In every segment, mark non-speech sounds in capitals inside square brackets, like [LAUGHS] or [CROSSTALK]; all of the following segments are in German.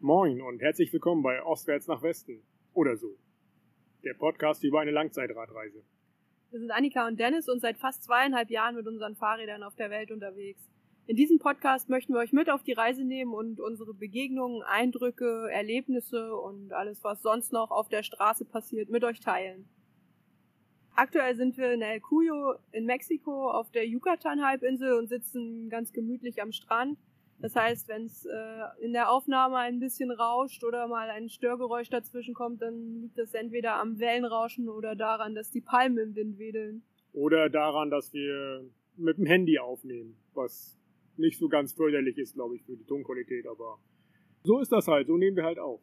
Moin und herzlich willkommen bei Ostwärts nach Westen. Oder so. Der Podcast über eine Langzeitradreise. Wir sind Annika und Dennis und seit fast zweieinhalb Jahren mit unseren Fahrrädern auf der Welt unterwegs. In diesem Podcast möchten wir euch mit auf die Reise nehmen und unsere Begegnungen, Eindrücke, Erlebnisse und alles, was sonst noch auf der Straße passiert, mit euch teilen. Aktuell sind wir in El Cuyo in Mexiko auf der Yucatan-Halbinsel und sitzen ganz gemütlich am Strand. Das heißt, wenn es äh, in der Aufnahme ein bisschen rauscht oder mal ein Störgeräusch dazwischen kommt, dann liegt das entweder am Wellenrauschen oder daran, dass die Palmen im Wind wedeln. Oder daran, dass wir mit dem Handy aufnehmen, was nicht so ganz förderlich ist, glaube ich, für die Tonqualität, aber so ist das halt, so nehmen wir halt auf.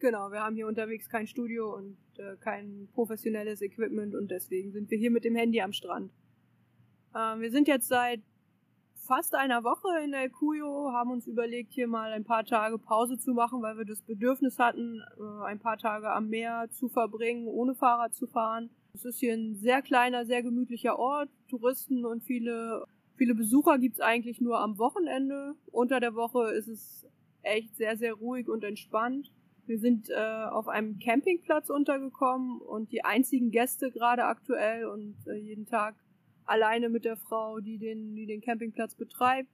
Genau, wir haben hier unterwegs kein Studio und äh, kein professionelles Equipment und deswegen sind wir hier mit dem Handy am Strand. Ähm, wir sind jetzt seit fast einer Woche in El Cuyo, haben uns überlegt, hier mal ein paar Tage Pause zu machen, weil wir das Bedürfnis hatten, äh, ein paar Tage am Meer zu verbringen, ohne Fahrrad zu fahren. Es ist hier ein sehr kleiner, sehr gemütlicher Ort. Touristen und viele, viele Besucher gibt's eigentlich nur am Wochenende. Unter der Woche ist es echt sehr, sehr ruhig und entspannt. Wir sind äh, auf einem Campingplatz untergekommen und die einzigen Gäste gerade aktuell und äh, jeden Tag alleine mit der Frau, die den, die den Campingplatz betreibt.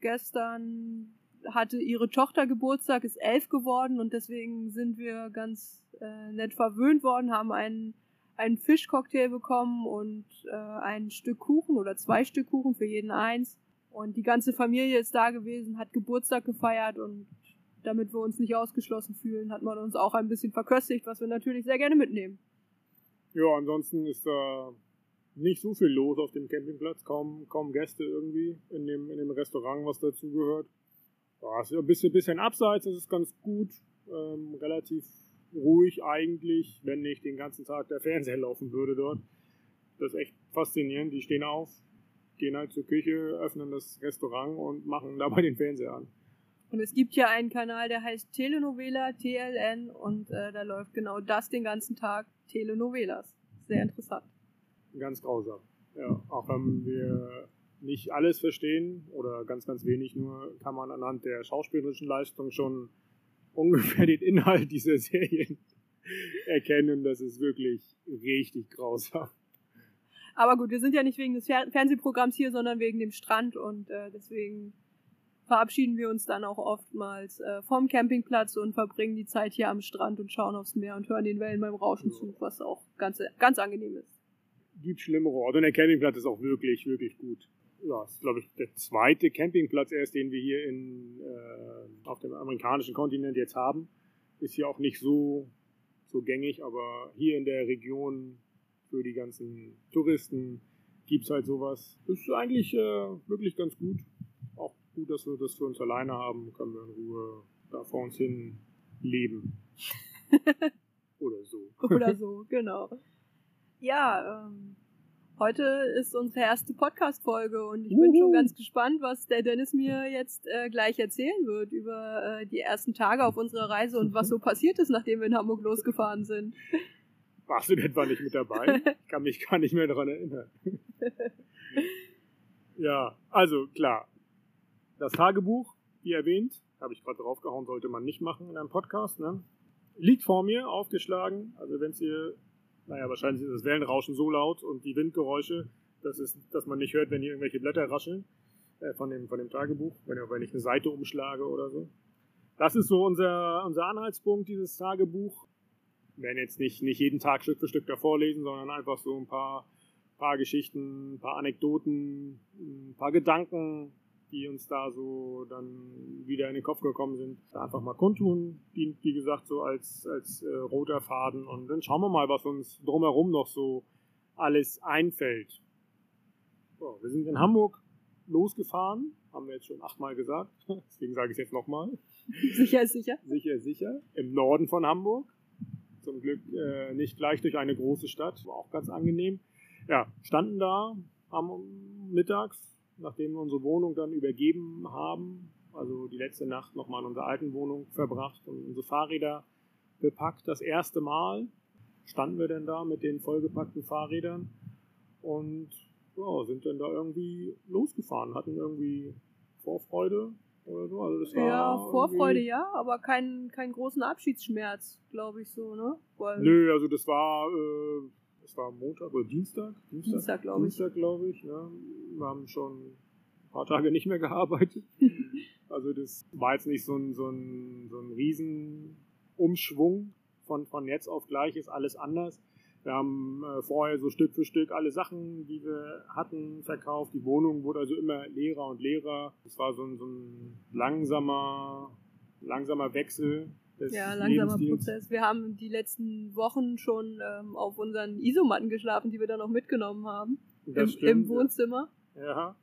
Gestern hatte ihre Tochter Geburtstag, ist elf geworden und deswegen sind wir ganz äh, nett verwöhnt worden, haben einen, einen Fischcocktail bekommen und äh, ein Stück Kuchen oder zwei Stück Kuchen für jeden eins. Und die ganze Familie ist da gewesen, hat Geburtstag gefeiert und damit wir uns nicht ausgeschlossen fühlen, hat man uns auch ein bisschen verköstigt, was wir natürlich sehr gerne mitnehmen. Ja, ansonsten ist da nicht so viel los auf dem Campingplatz, kaum, kaum Gäste irgendwie in dem, in dem Restaurant, was dazugehört. Ja, ist ein bisschen, bisschen abseits, das ist ganz gut, ähm, relativ ruhig eigentlich, wenn nicht den ganzen Tag der Fernseher laufen würde dort. Das ist echt faszinierend, die stehen auf, gehen halt zur Küche, öffnen das Restaurant und machen dabei den Fernseher an. Und es gibt ja einen Kanal, der heißt Telenovela, TLN, und äh, da läuft genau das den ganzen Tag, Telenovelas. Sehr interessant. Ganz grausam. Ja, auch wenn wir nicht alles verstehen oder ganz, ganz wenig nur, kann man anhand der schauspielerischen Leistung schon [LAUGHS] ungefähr den Inhalt dieser Serien erkennen. Das ist wirklich richtig grausam. Aber gut, wir sind ja nicht wegen des Fernsehprogramms hier, sondern wegen dem Strand und äh, deswegen verabschieden wir uns dann auch oftmals äh, vom Campingplatz und verbringen die Zeit hier am Strand und schauen aufs Meer und hören den Wellen beim Rauschen ja. zu, was auch ganz, ganz angenehm ist. Gibt schlimmere Orte und der Campingplatz ist auch wirklich, wirklich gut. Ja, das ist, glaube ich, der zweite Campingplatz erst, den wir hier in, äh, auf dem amerikanischen Kontinent jetzt haben. Ist hier auch nicht so, so gängig, aber hier in der Region für die ganzen Touristen gibt es halt sowas. Ist eigentlich äh, wirklich ganz gut gut, dass wir das für uns alleine haben, können wir in Ruhe da vor uns hin leben. [LAUGHS] Oder so. Oder [LAUGHS] so, genau. Ja, ähm, heute ist unsere erste Podcast-Folge und ich Uhu. bin schon ganz gespannt, was der Dennis mir jetzt äh, gleich erzählen wird über äh, die ersten Tage auf unserer Reise und was so passiert ist, nachdem wir in Hamburg losgefahren sind. Warst du denn etwa nicht mit dabei? Ich kann mich gar nicht mehr daran erinnern. [LAUGHS] ja, also klar, das Tagebuch, wie erwähnt, habe ich gerade draufgehauen, sollte man nicht machen in einem Podcast, ne? liegt vor mir, aufgeschlagen. Also wenn es hier, naja, wahrscheinlich ist das Wellenrauschen so laut und die Windgeräusche, dass, es, dass man nicht hört, wenn hier irgendwelche Blätter rascheln äh, von, dem, von dem Tagebuch, wenn, wenn ich eine Seite umschlage oder so. Das ist so unser, unser Anhaltspunkt, dieses Tagebuch. Wir werden jetzt nicht, nicht jeden Tag Stück für Stück davor lesen, sondern einfach so ein paar, paar Geschichten, ein paar Anekdoten, ein paar Gedanken, die uns da so dann wieder in den Kopf gekommen sind, einfach mal kundtun, dient wie gesagt so als, als äh, roter Faden und dann schauen wir mal, was uns drumherum noch so alles einfällt. So, wir sind in Hamburg losgefahren, haben wir jetzt schon achtmal gesagt, [LAUGHS] deswegen sage ich es jetzt nochmal. Sicher ist sicher. Sicher ist sicher. Im Norden von Hamburg. Zum Glück äh, nicht gleich durch eine große Stadt, war auch ganz angenehm. Ja, standen da, haben mittags nachdem wir unsere Wohnung dann übergeben haben, also die letzte Nacht nochmal in unserer alten Wohnung verbracht und unsere Fahrräder bepackt. Das erste Mal standen wir dann da mit den vollgepackten Fahrrädern und ja, sind dann da irgendwie losgefahren, hatten irgendwie Vorfreude, oder so. Also das war Ja, Vorfreude ja, aber keinen keinen großen Abschiedsschmerz, glaube ich so, ne? Weil Nö, also das war, äh, das war Montag oder Dienstag? Dienstag, glaube ich. Dienstag, glaube ich. Ne? Wir haben schon ein paar Tage nicht mehr gearbeitet. [LAUGHS] also das war jetzt nicht so ein, so ein, so ein Riesenumschwung von, von jetzt auf gleich ist alles anders. Wir haben äh, vorher so Stück für Stück alle Sachen, die wir hatten, verkauft. Die Wohnung wurde also immer leerer und leerer. Es war so ein, so ein langsamer, langsamer Wechsel Ja, langsamer. Prozess. Wir haben die letzten Wochen schon ähm, auf unseren Isomatten geschlafen, die wir dann auch mitgenommen haben. Im, stimmt, Im ja. Wohnzimmer. Ja.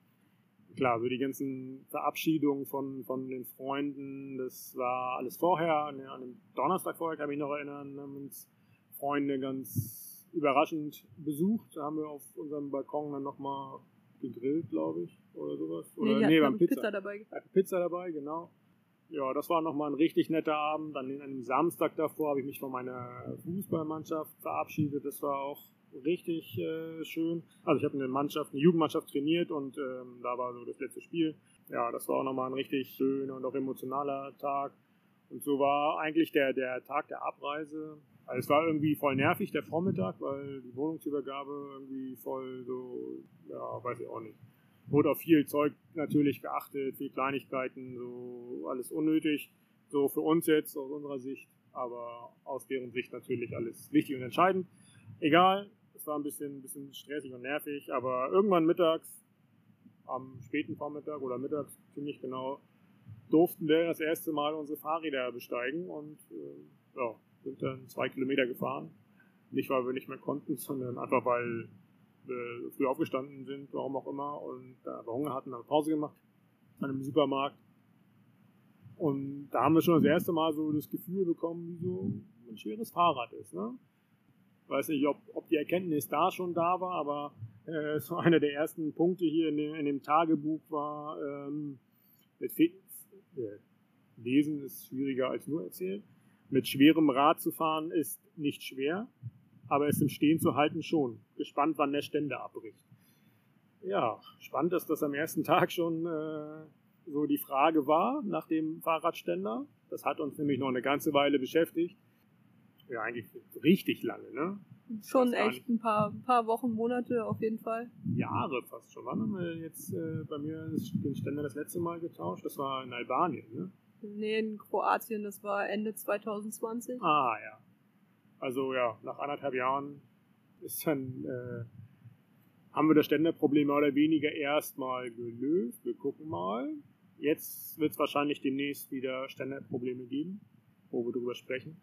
Klar, so die ganzen Verabschiedungen von, von den Freunden, das war alles vorher. An, an dem Donnerstag vorher kann ich mich noch erinnern, haben uns Freunde ganz überraschend besucht. Da haben wir auf unserem Balkon dann nochmal gegrillt, glaube ich, oder sowas. Oder, nee, hatten, wir haben Pizza. Pizza dabei. Pizza dabei, genau. Ja, das war nochmal ein richtig netter Abend. Dann an dem Samstag davor habe ich mich von meiner Fußballmannschaft verabschiedet. Das war auch richtig äh, schön. Also ich habe eine Mannschaft, eine Jugendmannschaft trainiert und ähm, da war so das letzte Spiel. Ja, das war auch nochmal ein richtig schöner und auch emotionaler Tag. Und so war eigentlich der, der Tag der Abreise. Also es war irgendwie voll nervig, der Vormittag, weil die Wohnungsübergabe irgendwie voll so, ja, weiß ich auch nicht wurde auf viel Zeug natürlich geachtet, viel Kleinigkeiten, so alles unnötig. So für uns jetzt aus unserer Sicht, aber aus deren Sicht natürlich alles wichtig und entscheidend. Egal, es war ein bisschen, ein bisschen stressig und nervig, aber irgendwann mittags, am späten Vormittag oder mittags, ziemlich genau, durften wir das erste Mal unsere Fahrräder besteigen und äh, ja, sind dann zwei Kilometer gefahren. Nicht, weil wir nicht mehr konnten, sondern einfach, weil wir früh aufgestanden sind, warum auch immer, und da wir Hunger hatten, haben Pause gemacht an einem Supermarkt. Und da haben wir schon das erste Mal so das Gefühl bekommen, wie so ein schweres Fahrrad ist. Ne? Weiß nicht, ob, ob die Erkenntnis da schon da war, aber äh, so einer der ersten Punkte hier in dem, in dem Tagebuch war, ähm, mit Fe äh, Lesen ist schwieriger als nur erzählen. Mit schwerem Rad zu fahren ist nicht schwer, aber es im Stehen zu halten schon. Gespannt, wann der Ständer abbricht. Ja, spannend, dass das am ersten Tag schon äh, so die Frage war nach dem Fahrradständer. Das hat uns nämlich noch eine ganze Weile beschäftigt. Ja, eigentlich richtig lange, ne? Schon echt ein paar, paar Wochen, Monate auf jeden Fall. Jahre fast schon. Wann haben wir jetzt äh, bei mir den Ständer das letzte Mal getauscht? Das war in Albanien, ne? Nee, in Kroatien, das war Ende 2020. Ah, ja. Also ja, nach anderthalb Jahren ist dann, äh, haben wir das Ständerproblem mehr oder weniger erstmal gelöst. Wir gucken mal. Jetzt wird es wahrscheinlich demnächst wieder Ständerprobleme geben, wo wir drüber sprechen.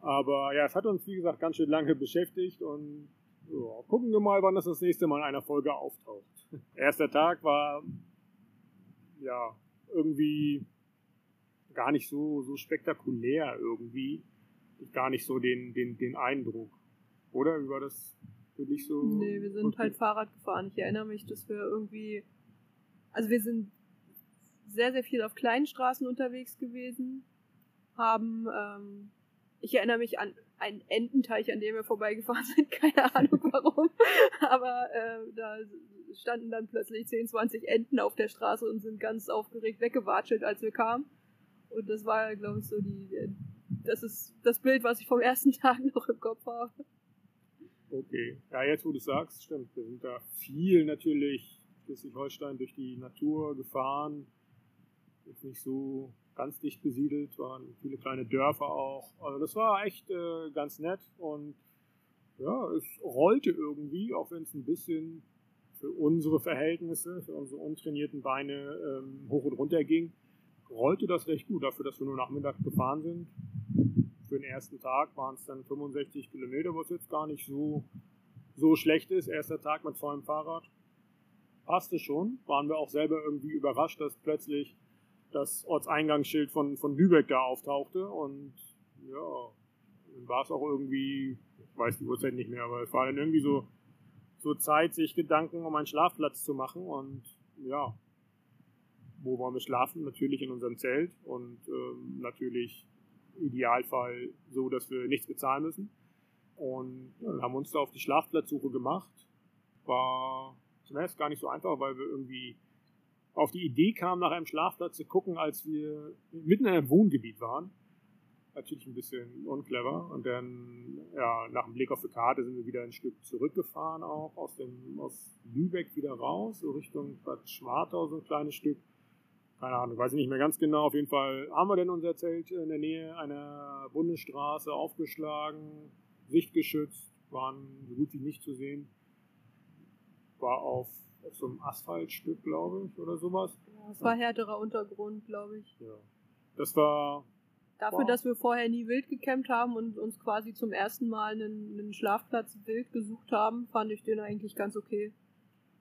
Aber ja, es hat uns, wie gesagt, ganz schön lange beschäftigt und ja, gucken wir mal, wann das das nächste Mal in einer Folge auftaucht. [LAUGHS] Erster Tag war ja irgendwie gar nicht so, so spektakulär irgendwie. Gar nicht so den, den, den Eindruck. Oder? Wie war das für dich so? Nee, wir sind halt Fahrrad gefahren. Ich erinnere mich, dass wir irgendwie. Also wir sind sehr, sehr viel auf kleinen Straßen unterwegs gewesen. Haben, ähm, ich erinnere mich an einen Ententeich, an dem wir vorbeigefahren sind. [LAUGHS] Keine Ahnung warum. [LAUGHS] Aber äh, da standen dann plötzlich 10, 20 Enten auf der Straße und sind ganz aufgeregt weggewatschelt, als wir kamen. Und das war, glaube ich, so die. Das ist das Bild, was ich vom ersten [LAUGHS] Tag noch im Kopf habe. Okay. Ja, jetzt wo du sagst, stimmt. Wir sind da viel natürlich Schleswig-Holstein durch die Natur gefahren. Ist nicht so ganz dicht besiedelt, waren viele kleine Dörfer auch. Also das war echt äh, ganz nett und ja, es rollte irgendwie, auch wenn es ein bisschen für unsere Verhältnisse, für unsere untrainierten Beine ähm, hoch und runter ging, rollte das recht gut dafür, dass wir nur Nachmittag gefahren sind. Für den ersten Tag waren es dann 65 Kilometer, was jetzt gar nicht so, so schlecht ist. Erster Tag mit vollem Fahrrad. Passte schon. Waren wir auch selber irgendwie überrascht, dass plötzlich das Ortseingangsschild von, von Lübeck da auftauchte. Und ja, dann war es auch irgendwie, ich weiß die Uhrzeit nicht mehr, aber es war dann irgendwie so, so Zeit, sich Gedanken um einen Schlafplatz zu machen. Und ja, wo wollen wir schlafen? Natürlich in unserem Zelt und ähm, natürlich Idealfall so, dass wir nichts bezahlen müssen. Und dann haben wir uns da auf die Schlafplatzsuche gemacht. War zunächst gar nicht so einfach, weil wir irgendwie auf die Idee kamen, nach einem Schlafplatz zu gucken, als wir mitten in einem Wohngebiet waren. Natürlich ein bisschen unclever. Und dann, ja, nach dem Blick auf die Karte sind wir wieder ein Stück zurückgefahren, auch aus, dem, aus Lübeck wieder raus, so Richtung Bad Schwartau, so ein kleines Stück. Keine Ahnung, weiß ich nicht mehr ganz genau. Auf jeden Fall haben wir denn unser Zelt in der Nähe einer Bundesstraße aufgeschlagen, sichtgeschützt, waren so gut wie nicht zu sehen. War auf auf so einem Asphaltstück, glaube ich, oder sowas. Ja, es war härterer Untergrund, glaube ich. Ja. Das war. Dafür, wow. dass wir vorher nie wild gecampt haben und uns quasi zum ersten Mal einen, einen Schlafplatz wild gesucht haben, fand ich den eigentlich ganz okay.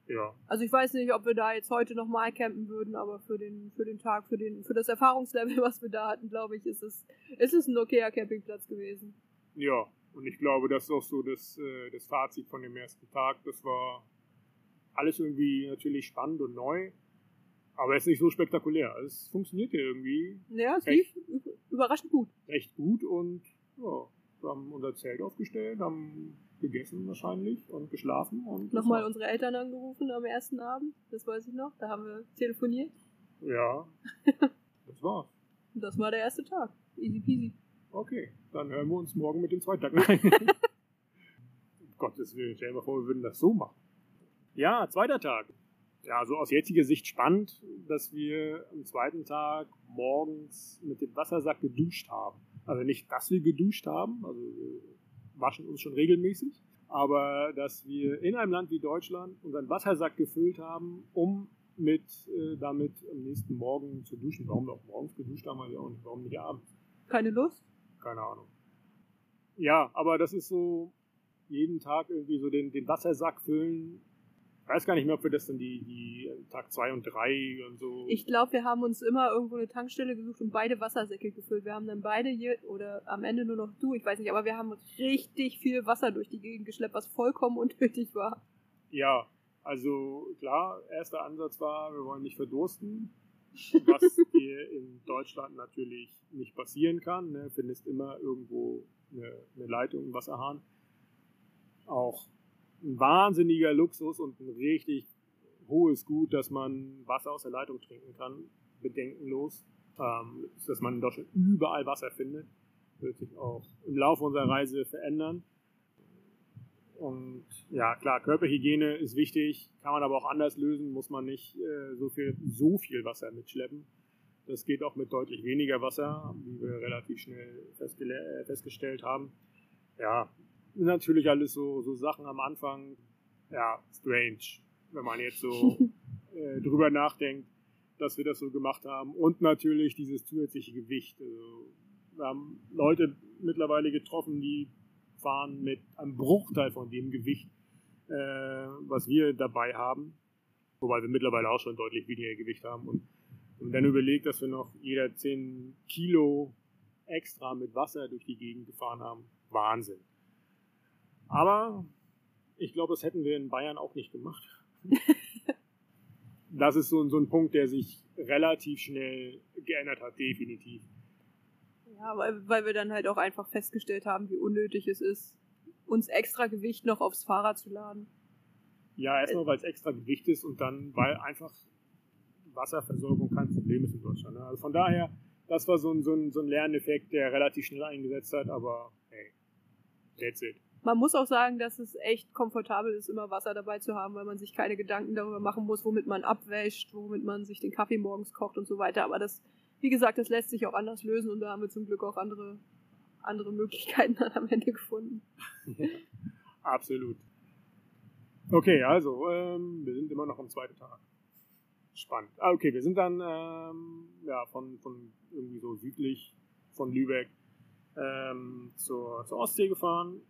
Ja. Also ich weiß nicht, ob wir da jetzt heute nochmal campen würden, aber für den, für den Tag, für den, für das Erfahrungslevel, [LAUGHS] was wir da hatten, glaube ich, ist es, ist es ein okayer Campingplatz gewesen. Ja, und ich glaube, das ist auch so das, äh, das Fazit von dem ersten Tag. Das war alles irgendwie natürlich spannend und neu, aber es ist nicht so spektakulär. Also es funktioniert ja irgendwie. Ja, es lief überraschend gut. Recht gut und ja, wir haben unser Zelt aufgestellt, haben gegessen wahrscheinlich und geschlafen. Und Nochmal unsere Eltern angerufen am ersten Abend, das weiß ich noch. Da haben wir telefoniert. Ja, [LAUGHS] das war's. Das war der erste Tag. Easy peasy. Okay, dann hören wir uns morgen mit dem zweiten Tag rein. [LAUGHS] um Gottes Willen, stell dir mal vor, wir würden das so machen. Ja, zweiter Tag. Ja, so aus jetziger Sicht spannend, dass wir am zweiten Tag morgens mit dem Wassersack geduscht haben. Also nicht, dass wir geduscht haben, also waschen uns schon regelmäßig, aber dass wir in einem Land wie Deutschland unseren Wassersack gefüllt haben, um mit äh, damit am nächsten Morgen zu duschen. Warum wir auch morgens geduscht haben, weiß ich auch nicht. Warum nicht abends? Keine Lust? Keine Ahnung. Ja, aber das ist so jeden Tag irgendwie so den, den Wassersack füllen, ich weiß gar nicht mehr, ob wir das dann die, die Tag 2 und 3 und so. Ich glaube, wir haben uns immer irgendwo eine Tankstelle gesucht und beide Wassersäcke gefüllt. Wir haben dann beide hier, oder am Ende nur noch du, ich weiß nicht, aber wir haben richtig viel Wasser durch die Gegend geschleppt, was vollkommen [LAUGHS] unnötig war. Ja, also klar, erster Ansatz war, wir wollen nicht verdursten, was [LAUGHS] hier in Deutschland natürlich nicht passieren kann. Ne? Findest immer irgendwo eine, eine Leitung, einen Wasserhahn. Auch ein wahnsinniger Luxus und ein richtig hohes Gut, dass man Wasser aus der Leitung trinken kann, bedenkenlos. Ähm, dass man in Deutschland überall Wasser findet, wird sich auch im Laufe unserer Reise verändern. Und ja, klar, Körperhygiene ist wichtig, kann man aber auch anders lösen, muss man nicht äh, so, viel, so viel Wasser mitschleppen. Das geht auch mit deutlich weniger Wasser, wie wir relativ schnell festgestellt haben. Ja, natürlich alles so, so Sachen am Anfang, ja, strange, wenn man jetzt so [LAUGHS] äh, drüber nachdenkt, dass wir das so gemacht haben. Und natürlich dieses zusätzliche Gewicht. Also, wir haben Leute mittlerweile getroffen, die fahren mit einem Bruchteil von dem Gewicht, äh, was wir dabei haben. Wobei wir mittlerweile auch schon deutlich weniger Gewicht haben. Und, und dann überlegt, dass wir noch jeder 10 Kilo extra mit Wasser durch die Gegend gefahren haben. Wahnsinn. Aber ich glaube, das hätten wir in Bayern auch nicht gemacht. [LAUGHS] das ist so, so ein Punkt, der sich relativ schnell geändert hat, definitiv. Ja, weil, weil wir dann halt auch einfach festgestellt haben, wie unnötig es ist, uns extra Gewicht noch aufs Fahrrad zu laden. Ja, erstmal, weil es extra Gewicht ist und dann, weil einfach Wasserversorgung kein Problem ist in Deutschland. Ne? Also von daher, das war so ein, so, ein, so ein Lerneffekt, der relativ schnell eingesetzt hat, aber hey, that's it. Man muss auch sagen, dass es echt komfortabel ist, immer Wasser dabei zu haben, weil man sich keine Gedanken darüber machen muss, womit man abwäscht, womit man sich den Kaffee morgens kocht und so weiter. Aber das, wie gesagt, das lässt sich auch anders lösen und da haben wir zum Glück auch andere, andere Möglichkeiten [LAUGHS] dann am Ende gefunden. Absolut. Okay, also, ähm, wir sind immer noch am zweiten Tag. Spannend. Ah, okay, wir sind dann ähm, ja, von, von irgendwie so südlich von Lübeck ähm, zur, zur Ostsee gefahren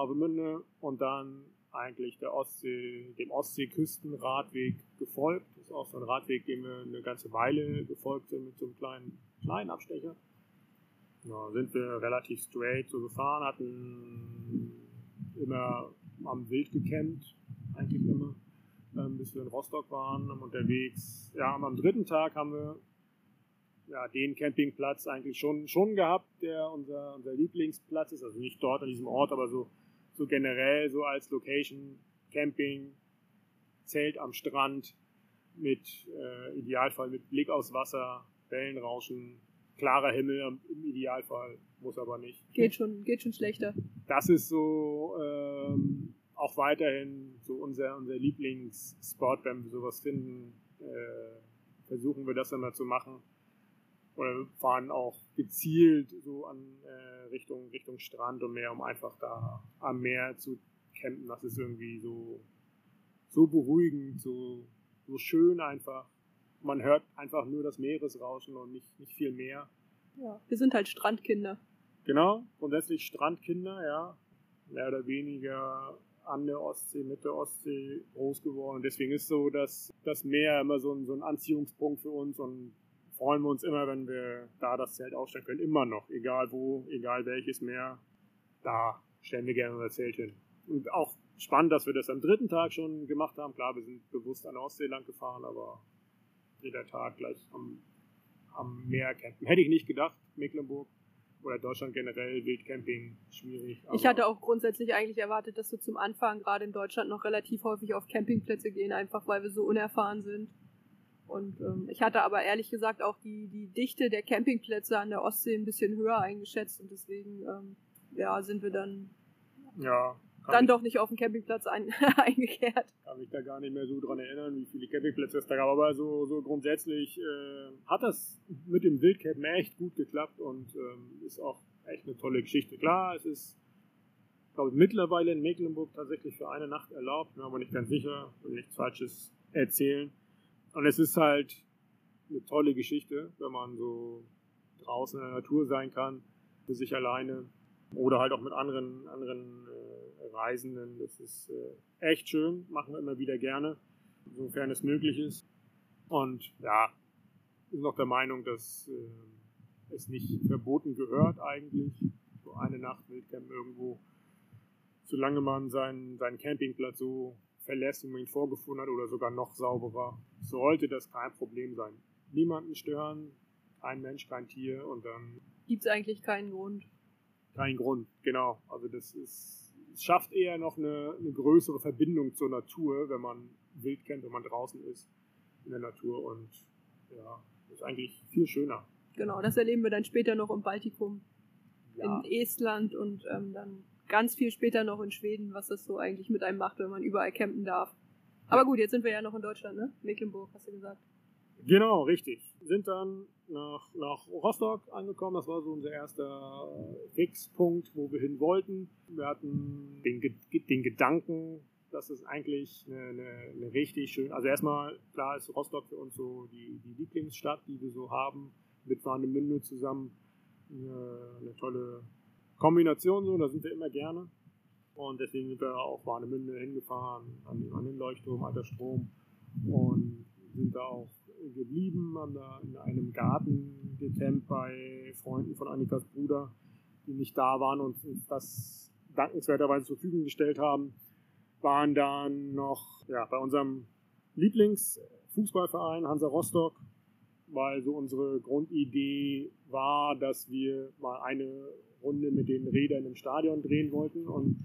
Travemünde und dann eigentlich der Ostsee, dem Ostseeküstenradweg gefolgt. Das ist auch so ein Radweg, dem wir eine ganze Weile gefolgt sind mit so einem kleinen, kleinen Abstecher. Ja, sind wir relativ straight so gefahren, hatten immer am Wild gecampt, eigentlich immer, ähm, bis wir in Rostock waren, unterwegs. Ja, am dritten Tag haben wir ja, den Campingplatz eigentlich schon, schon gehabt, der unser, unser Lieblingsplatz ist. Also nicht dort an diesem Ort, aber so so generell so als Location, Camping, Zelt am Strand. mit äh, Idealfall mit Blick aufs Wasser, Wellenrauschen, klarer Himmel im Idealfall, muss aber nicht. Geht schon, geht schon schlechter. Das ist so ähm, auch weiterhin so unser, unser Lieblingsspot, wenn wir sowas finden, äh, versuchen wir das immer zu machen. Oder fahren auch gezielt so an äh, Richtung, Richtung Strand und Meer, um einfach da am Meer zu campen. Das ist irgendwie so, so beruhigend, so, so schön einfach. Man hört einfach nur das Meeresrauschen und nicht, nicht viel mehr. Ja, wir sind halt Strandkinder. Genau, grundsätzlich Strandkinder, ja. Mehr oder weniger an der Ostsee, mit der Ostsee groß geworden. Deswegen ist so, dass das Meer immer so ein, so ein Anziehungspunkt für uns und freuen wir uns immer, wenn wir da das Zelt aufstellen können. Immer noch, egal wo, egal welches Meer, da stellen wir gerne unser Zelt hin. Und auch spannend, dass wir das am dritten Tag schon gemacht haben. Klar, wir sind bewusst an der Ostsee lang gefahren, aber jeder Tag gleich am, am Meer campen. Hätte ich nicht gedacht, Mecklenburg oder Deutschland generell, Wildcamping, schwierig. Ich hatte auch grundsätzlich eigentlich erwartet, dass wir zum Anfang gerade in Deutschland noch relativ häufig auf Campingplätze gehen, einfach weil wir so unerfahren sind. Und ähm, ich hatte aber ehrlich gesagt auch die, die Dichte der Campingplätze an der Ostsee ein bisschen höher eingeschätzt und deswegen ähm, ja, sind wir dann ja, dann doch nicht auf dem Campingplatz ein, [LAUGHS] eingekehrt. Kann mich da gar nicht mehr so dran erinnern, wie viele Campingplätze es da gab. Aber so, so grundsätzlich äh, hat das mit dem Wildcampen echt gut geklappt und ähm, ist auch echt eine tolle Geschichte. Klar, es ist, glaube ich, mittlerweile in Mecklenburg tatsächlich für eine Nacht erlaubt, bin aber nicht ganz sicher, will nichts Falsches erzählen. Und es ist halt eine tolle Geschichte, wenn man so draußen in der Natur sein kann, für sich alleine oder halt auch mit anderen, anderen äh, Reisenden. Das ist äh, echt schön, machen wir immer wieder gerne, sofern es möglich ist. Und ja, bin noch der Meinung, dass äh, es nicht verboten gehört eigentlich, so eine Nacht Wildcamp irgendwo, solange man seinen, seinen Campingplatz so verlässt, wie man ihn vorgefunden hat oder sogar noch sauberer, sollte das kein Problem sein. Niemanden stören, kein Mensch, kein Tier und dann. Gibt es eigentlich keinen Grund. Kein Grund, genau. Also das ist, es schafft eher noch eine, eine größere Verbindung zur Natur, wenn man wild kennt, wenn man draußen ist in der Natur und ja, ist eigentlich viel schöner. Genau, das erleben wir dann später noch im Baltikum, ja. in Estland und ähm, dann ganz viel später noch in Schweden, was das so eigentlich mit einem macht, wenn man überall campen darf. Aber gut, jetzt sind wir ja noch in Deutschland, ne? Mecklenburg, hast du gesagt. Genau, richtig. Sind dann nach, nach Rostock angekommen. Das war so unser erster Fixpunkt, wo wir hin wollten. Wir hatten den, den Gedanken, dass es eigentlich eine, eine, eine richtig schön, also erstmal, klar ist Rostock für uns so die, die Lieblingsstadt, die wir so haben, mit Warnemünde zusammen. Eine, eine tolle Kombination so, da sind wir immer gerne. Und deswegen sind wir auch Warnemünde hingefahren, an, an den Leuchtturm, alter Strom. Und sind da auch geblieben, haben da in einem Garten gecampt bei Freunden von Annikas Bruder, die nicht da waren und uns das dankenswerterweise zur Verfügung gestellt haben. Waren dann noch ja, bei unserem Lieblingsfußballverein Hansa Rostock, weil so unsere Grundidee war, dass wir mal eine Runde mit den Rädern im Stadion drehen wollten. Und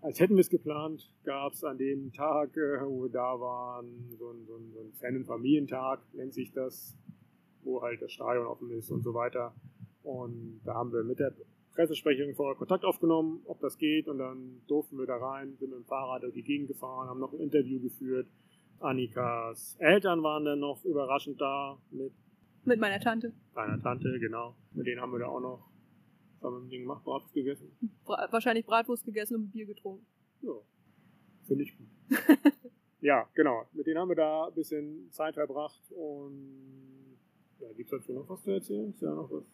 als hätten wir es geplant, gab es an dem Tag, äh, wo wir da waren, so ein, so ein, so ein Fan- und Familientag, nennt sich das, wo halt das Stadion offen ist und so weiter. Und da haben wir mit der Pressesprecherin vorher Kontakt aufgenommen, ob das geht. Und dann durften wir da rein, sind mit dem Fahrrad durch die Gegend gefahren, haben noch ein Interview geführt. Annikas Eltern waren dann noch überraschend da mit. Mit meiner Tante. Meiner Tante, genau. Mit denen haben wir da auch noch wir mit denen gemacht? Bratwurst gegessen? Bra wahrscheinlich Bratwurst gegessen und Bier getrunken. Ja, finde ich gut. [LAUGHS] ja, genau. Mit denen haben wir da ein bisschen Zeit verbracht und ja, gibt es dazu noch was zu erzählen? Ist ja noch was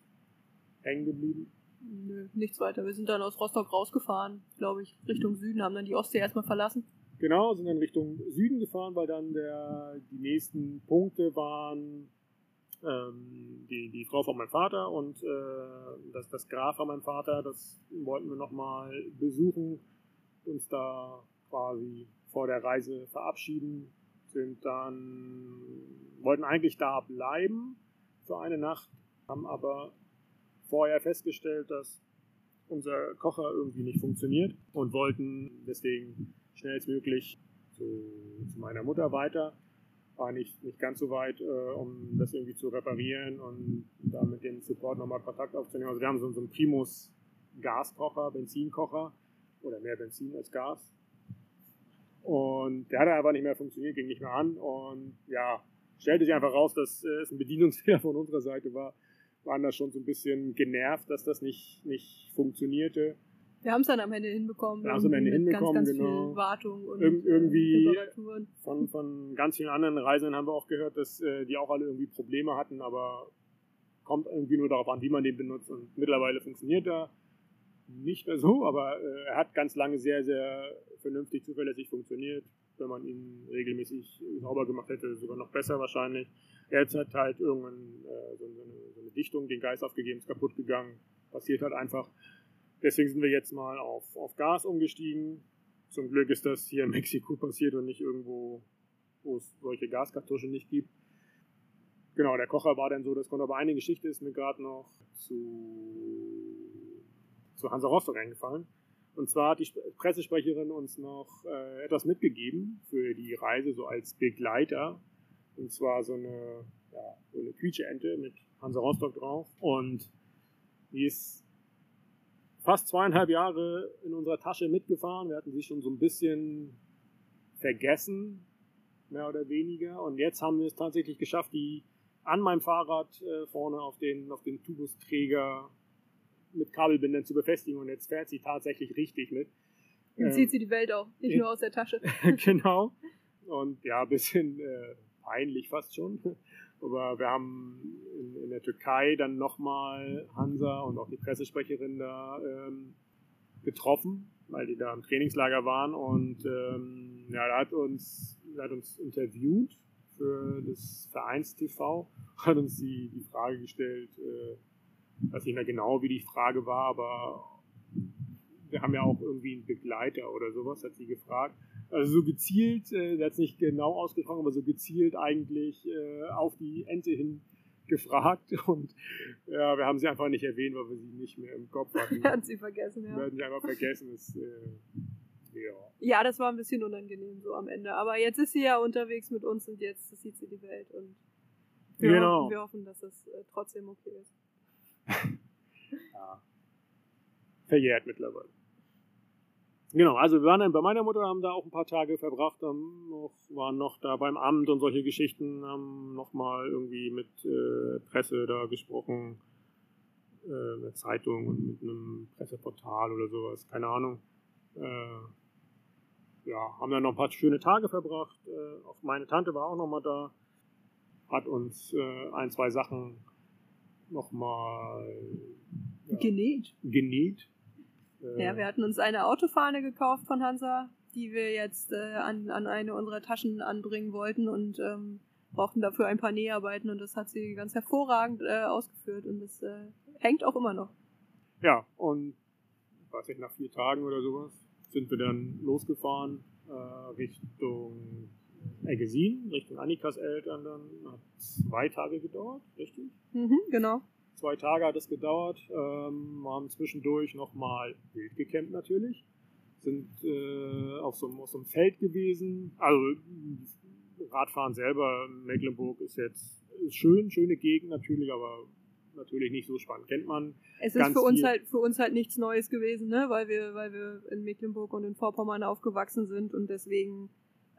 hängen geblieben? Nö, nichts weiter. Wir sind dann aus Rostock rausgefahren, glaube ich, Richtung Süden, haben dann die Ostsee erstmal verlassen. Genau, sind dann Richtung Süden gefahren, weil dann der, die nächsten Punkte waren ähm, die, die Frau von meinem Vater und äh, das, das Graf von meinem Vater, das wollten wir nochmal besuchen, uns da quasi vor der Reise verabschieden, sind dann, wollten eigentlich da bleiben für eine Nacht, haben aber vorher festgestellt, dass unser Kocher irgendwie nicht funktioniert und wollten deswegen schnellstmöglich zu, zu meiner Mutter weiter war nicht, nicht ganz so weit, äh, um das irgendwie zu reparieren und da mit dem Support nochmal Kontakt aufzunehmen. Also wir haben so, so einen Primus Gaskocher, Benzinkocher oder mehr Benzin als Gas. Und der hat einfach nicht mehr funktioniert, ging nicht mehr an und ja, stellte sich einfach raus, dass äh, es ein Bedienungsfehler von unserer Seite war. Waren da schon so ein bisschen genervt, dass das nicht, nicht funktionierte. Wir haben es dann am Ende hinbekommen. Wir haben es am Ende hinbekommen, ganz, ganz genau. Viel Wartung und Ir irgendwie Reparaturen. von, von ganz vielen anderen Reisenden haben wir auch gehört, dass äh, die auch alle irgendwie Probleme hatten, aber kommt irgendwie nur darauf an, wie man den benutzt. Und mittlerweile funktioniert er nicht mehr so, aber äh, er hat ganz lange sehr, sehr vernünftig, zuverlässig funktioniert. Wenn man ihn regelmäßig sauber gemacht hätte, sogar noch besser wahrscheinlich. Jetzt hat halt irgendwann äh, so, so, eine, so eine Dichtung den Geist aufgegeben, ist kaputt gegangen. Passiert halt einfach. Deswegen sind wir jetzt mal auf, auf Gas umgestiegen. Zum Glück ist das hier in Mexiko passiert und nicht irgendwo, wo es solche Gaskartuschen nicht gibt. Genau, der Kocher war dann so, das kommt aber eine Geschichte ist mir gerade noch zu, zu Hansa Rostock eingefallen. Und zwar hat die Pressesprecherin uns noch äh, etwas mitgegeben für die Reise, so als Begleiter. Und zwar so eine, ja, so eine Quietscheente mit Hansa Rostock drauf. Und die ist fast zweieinhalb Jahre in unserer Tasche mitgefahren. Wir hatten sie schon so ein bisschen vergessen, mehr oder weniger. Und jetzt haben wir es tatsächlich geschafft, die an meinem Fahrrad äh, vorne auf den, auf den Tubusträger mit Kabelbindern zu befestigen. Und jetzt fährt sie tatsächlich richtig mit. Dann Ähm, zieht sie die Welt auch, nicht nur aus der Tasche. [LAUGHS] genau. Und ja, ein bisschen äh, peinlich fast schon. Aber wir haben in, in der Türkei dann nochmal Hansa und auch die Pressesprecherin da ähm, getroffen, weil die da im Trainingslager waren. Und ähm, ja, da hat uns, hat uns interviewt für das Vereins-TV, [LAUGHS] hat uns die, die Frage gestellt, äh, weiß nicht mehr genau, wie die Frage war, aber wir haben ja auch irgendwie einen Begleiter oder sowas, hat sie gefragt. Also so gezielt, äh, der hat es nicht genau ausgesprochen, aber so gezielt eigentlich äh, auf die Ente hin gefragt. [LAUGHS] Und ja, wir haben sie einfach nicht erwähnt, weil wir sie nicht mehr im Kopf hatten. [LAUGHS] Hat sie vergessen, Wir ja. werden sie einfach vergessen. Das, äh, ja. Ja, das war ein bisschen unangenehm so am Ende. Aber jetzt ist sie ja unterwegs mit uns und jetzt sieht sie die Welt. Und wir, Genau. hoffen, wir hoffen, dass es äh, trotzdem okay ist. [LAUGHS] ja. Verjährt mittlerweile. Genau, also wir waren dann bei meiner Mutter, haben da auch ein paar Tage verbracht, haben noch, waren noch da beim Amt und solche Geschichten, haben nochmal irgendwie mit äh, Presse da gesprochen, äh, mit Zeitung und mit einem Presseportal oder sowas, keine Ahnung. Äh, ja, haben dann noch ein paar schöne Tage verbracht. Äh, auch meine Tante war auch nochmal da, hat uns äh, ein, zwei Sachen nochmal ja, Genäht. genäht. Äh, Ja, wir hatten uns eine Autofahne gekauft von Hansa, die wir jetzt äh, an, an eine unserer Taschen anbringen wollten und ähm, brauchten dafür ein paar Näharbeiten und das hat sie ganz hervorragend äh, ausgeführt und das äh, hängt auch immer noch. Ja, und ich weiß nicht, nach vier Tagen oder sowas sind wir dann losgefahren äh, Richtung Eggesin, Richtung Annikas Eltern dann. Hat zwei Tage gedauert, richtig? Mhm, genau. Zwei Tage hat es gedauert. Ähm, wir haben zwischendurch nochmal wild gecampt natürlich. Sind äh, auf, so, einem- auf so einem Feld gewesen. Also Radfahren selber in Mecklenburg ist jetzt ist schön, schöne Gegend natürlich, aber natürlich nicht so spannend. Kennt man. Es ist für uns viel. halt für uns halt nichts Neues gewesen, ne, weil wir weil wir in Mecklenburg und in Vorpommern aufgewachsen sind und deswegen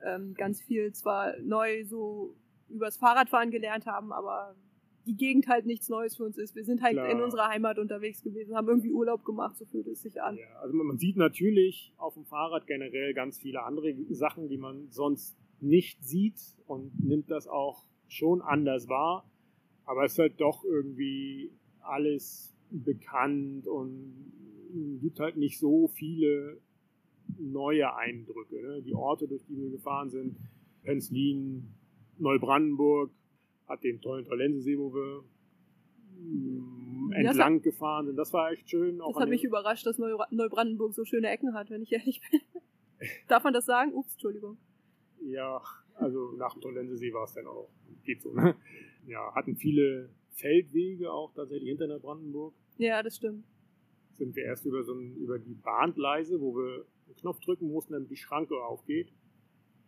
ähm, ganz viel zwar neu so übers Fahrradfahren gelernt haben, aber die Gegend halt nichts Neues für uns ist. Wir sind halt Klar. in unserer Heimat unterwegs gewesen, haben irgendwie Urlaub gemacht, so fühlt es sich an. Ja, also man sieht natürlich auf dem Fahrrad generell ganz viele andere Sachen, die man sonst nicht sieht und nimmt das auch schon anders wahr. Aber es ist halt doch irgendwie alles bekannt und gibt halt nicht so viele neue Eindrücke. Ne? Die Orte, durch die wir gefahren sind, Penzlin, Neubrandenburg, hat den tollen Trollensesee, wo wir Das hat- entlang gefahren sind. Das war echt schön. Das hat mich überrascht, dass Neu Neubrandenburg so schöne Ecken hat, wenn ich ehrlich bin. [LAUGHS] Darf man das sagen? Ups, Entschuldigung. Ja, also nach dem Tollensesee war es dann auch. Geht so, ne? Ja, hatten viele Feldwege auch tatsächlich hinter Neubrandenburg. Ja, das stimmt. Sind wir erst über so ein, über die Bahngleise, wo wir einen Knopf drücken mussten, damit die Schranke aufgeht.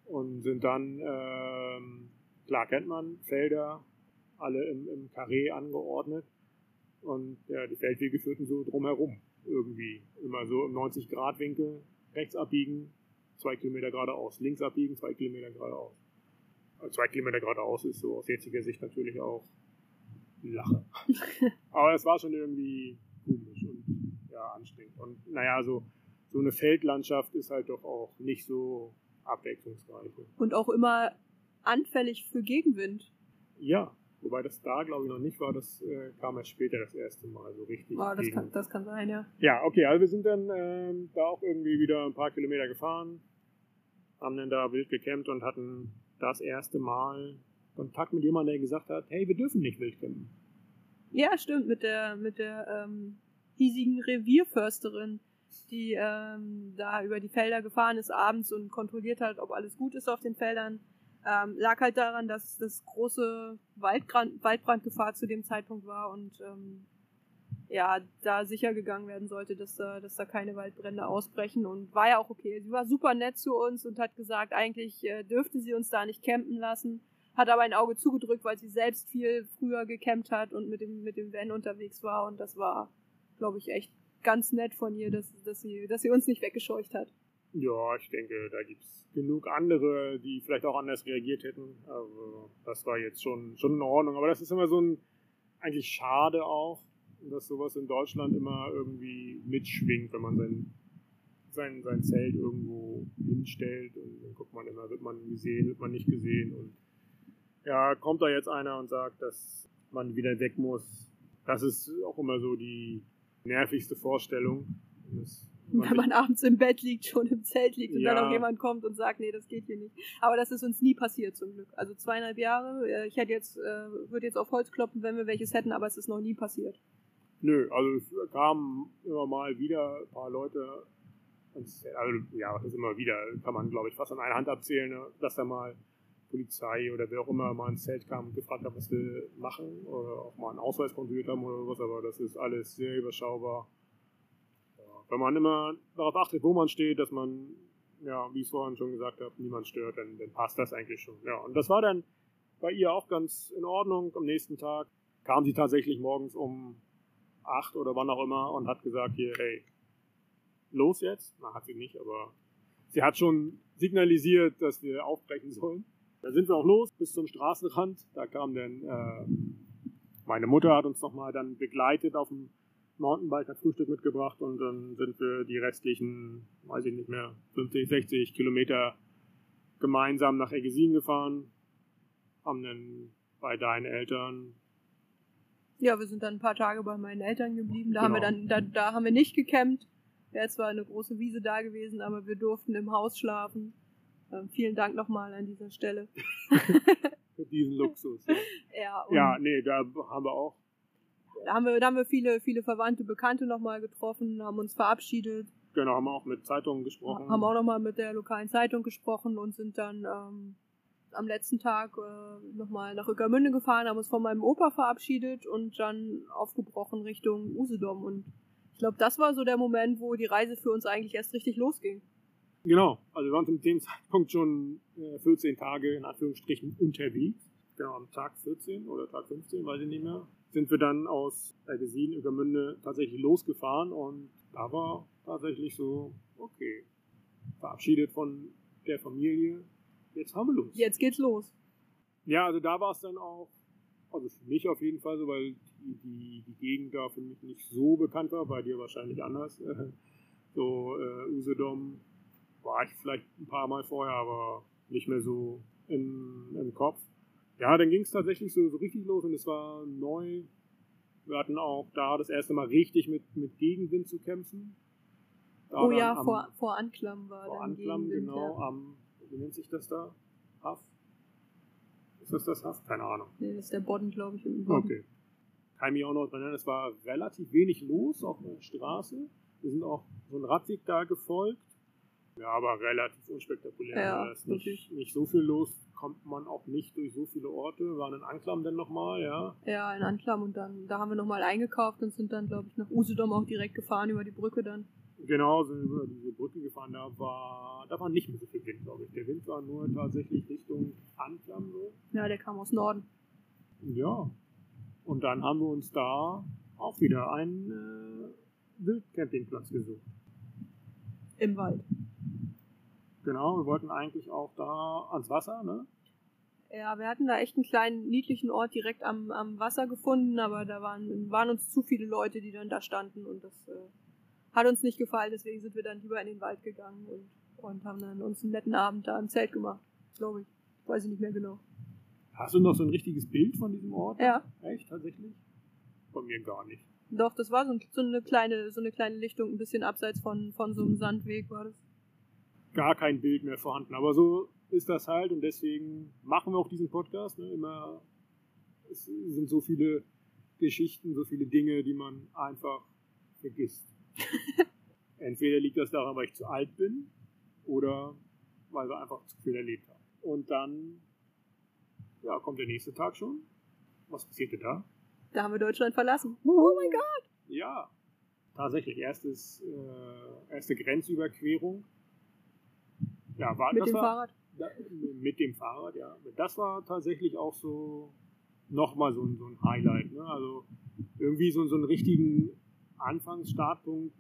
Und sind dann ähm, klar kennt man Felder, alle im, im Karree angeordnet. Und ja, die Feldwege führten so drumherum irgendwie. Immer so im 90-Grad-Winkel, rechts abbiegen, zwei Kilometer geradeaus, links abbiegen, zwei Kilometer geradeaus. Also zwei Kilometer geradeaus ist so aus jetziger Sicht natürlich auch Lache. [LAUGHS] Aber es war schon irgendwie komisch und ja, anstrengend. Und naja, so, so eine Feldlandschaft ist halt doch auch nicht so abwechslungsreich. Und auch immer anfällig für Gegenwind. Ja, wobei das da glaube ich noch nicht war, das äh, kam erst später das erste Mal so richtig. Oh, das, kann, das kann sein, ja. Ja, okay, also wir sind dann ähm, da auch irgendwie wieder ein paar Kilometer gefahren, haben dann da wild gecampt und hatten das erste Mal Kontakt mit jemandem, der gesagt hat, hey, wir dürfen nicht wild campen. Ja, stimmt, mit der, mit der ähm, hiesigen Revierförsterin, die ähm, da über die Felder gefahren ist abends und kontrolliert hat, ob alles gut ist auf den Feldern. Ähm, lag halt daran, dass das große Waldbrand, Waldbrandgefahr zu dem Zeitpunkt war und ähm, ja, da sicher gegangen werden sollte, dass da, dass da keine Waldbrände ausbrechen und war ja auch okay. Sie war super nett zu uns und hat gesagt, eigentlich äh, dürfte sie uns da nicht campen lassen, hat aber ein Auge zugedrückt, weil sie selbst viel früher gecampt hat und mit dem, mit dem Van unterwegs war und das war, glaube ich, echt ganz nett von ihr, dass, dass, sie, dass sie uns nicht weggescheucht hat. Ja, ich denke, da gibt es genug andere, die vielleicht auch anders reagiert hätten. Also das war jetzt schon, schon in Ordnung. Aber das ist immer so ein, eigentlich schade auch, dass sowas in Deutschland immer irgendwie mitschwingt, wenn man sein, sein, sein Zelt irgendwo hinstellt und dann guckt man immer, wird man gesehen, wird man nicht gesehen und ja, kommt da jetzt einer und sagt, dass man wieder weg muss. Das ist auch immer so die nervigste Vorstellung. Das, wenn man abends im Bett liegt, schon im Zelt liegt und ja. dann auch jemand kommt und sagt, nee, das geht hier nicht. Aber das ist uns nie passiert zum Glück. Also zweieinhalb Jahre. Ich hätte jetzt, äh, würde jetzt auf Holz kloppen, wenn wir welches hätten, aber es ist noch nie passiert. Nö, also es kamen immer mal wieder ein paar Leute, also ja, das ist immer wieder, kann man glaube ich fast an einer Hand abzählen, ne, dass da mal Polizei oder wer auch immer mal ins Zelt kam und gefragt hat, was wir machen oder auch mal einen Ausweis kontrolliert haben oder was, aber das ist alles sehr überschaubar. Wenn man immer darauf achtet, wo man steht, dass man, ja, wie ich es vorhin schon gesagt habe, niemand stört, dann, dann passt das eigentlich schon. Ja, und das war dann bei ihr auch ganz in Ordnung. Am nächsten Tag kam sie tatsächlich morgens um acht oder wann auch immer und hat gesagt, hier, hey, los jetzt. Na, hat sie nicht, aber sie hat schon signalisiert, dass wir aufbrechen sollen. Da sind wir auch los bis zum Straßenrand. Da kam dann, äh, meine Mutter hat uns nochmal dann begleitet auf dem Mountainbike, hat Frühstück mitgebracht und dann sind wir die restlichen, weiß ich nicht mehr, 50, 60 Kilometer gemeinsam nach Egesin gefahren, haben dann bei deinen Eltern ja, wir sind dann ein paar Tage bei meinen Eltern geblieben. Da genau. haben wir genau. dann, da, da haben wir nicht gecampt. Wäre zwar eine große Wiese da gewesen, aber wir durften im Haus schlafen. Ähm, vielen Dank nochmal an dieser Stelle. [LAUGHS] Für diesen Luxus. Ja, [LAUGHS] ja, ja, nee, da haben wir auch. Da haben wir, da haben wir viele, viele Verwandte, Bekannte nochmal getroffen, haben uns verabschiedet. Genau, haben wir auch mit Zeitungen gesprochen. Haben auch nochmal mit der lokalen Zeitung gesprochen und sind dann ähm, am letzten Tag äh, nochmal nach Rückermünde gefahren, haben uns von meinem Opa verabschiedet und dann aufgebrochen Richtung Usedom. Und ich glaube, das war so der Moment, wo die Reise für uns eigentlich erst richtig losging. Genau, also wir waren zu dem Zeitpunkt schon äh, 14 Tage in Anführungsstrichen unterwegs. Genau, am Tag 14 oder Tag 15, weiß ich nicht mehr, sind wir dann aus Algesin, Übermünde tatsächlich losgefahren und da war tatsächlich so, okay, verabschiedet von der Familie, jetzt haben wir los. Jetzt geht's los. Ja, also da war es dann auch, also für mich auf jeden Fall so, weil die, die, die Gegend da für mich nicht so bekannt war, bei dir wahrscheinlich anders. [LAUGHS] so äh, Usedom war ich vielleicht ein paar Mal vorher, aber nicht mehr so im, im Kopf. Ja, dann ging es tatsächlich so, so richtig los und es war neu. Wir hatten auch da das erste Mal richtig mit, mit Gegenwind zu kämpfen. Da oh ja, am, vor, vor Anklam war vor dann Anklam, Gegenwind, genau, ja. am wie nennt sich das da? Haff? Ist das das Haff? Keine Ahnung. Nee, das ist der Bodden, glaube ich. Okay. Kann ich mich auch noch dran erinnern, es war relativ wenig los auf der Straße. Wir sind auch so einen Radweg da gefolgt. Ja, aber relativ unspektakulär. Ja, da ist nicht, nicht so viel los, kommt man auch nicht durch so viele Orte. Waren in Anklam dann nochmal, ja. Ja, in Anklam und dann, da haben wir nochmal eingekauft und sind dann, glaube ich, nach Usedom auch direkt gefahren über die Brücke dann. Genau, sind über diese Brücke gefahren, da war, da war nicht mehr so viel Wind, glaube ich. Der Wind war nur tatsächlich Richtung Anklam so. Ja, der kam aus Norden. Ja. Und dann haben wir uns da auch wieder einen äh, Wildcampingplatz gesucht. Im Wald. Genau, wir wollten eigentlich auch da ans Wasser, ne? Ja, wir hatten da echt einen kleinen, niedlichen Ort direkt am, am Wasser gefunden, aber da waren, waren uns zu viele Leute, die dann da standen und das äh, hat uns nicht gefallen, deswegen sind wir dann lieber in den Wald gegangen und, und haben dann uns einen netten Abend da im Zelt gemacht, glaube ich. Weiß ich nicht mehr genau. Hast du noch so ein richtiges Bild von diesem Ort? Ja. Echt, tatsächlich? Von mir gar nicht. Doch, das war so, ein, so eine kleine, so eine kleine Lichtung, ein bisschen abseits von, von so einem Sandweg war das. Gar kein Bild mehr vorhanden. Aber so ist das halt und deswegen machen wir auch diesen Podcast. Ne? Immer, es sind so viele Geschichten, so viele Dinge, die man einfach vergisst. [LAUGHS] Entweder liegt das daran, weil ich zu alt bin oder weil wir einfach zu viel erlebt haben. Und dann ja, kommt der nächste Tag schon. Was passierte da? Da haben wir Deutschland verlassen. Oh mein Gott! Ja, tatsächlich. Erstes, äh, erste Grenzüberquerung. Ja, war, Mit dem war, Fahrrad. Da, mit dem Fahrrad, ja. Das war tatsächlich auch so nochmal so, ein- so ein Highlight. Ne? Also irgendwie so, so einen richtigen Anfangsstartpunkt.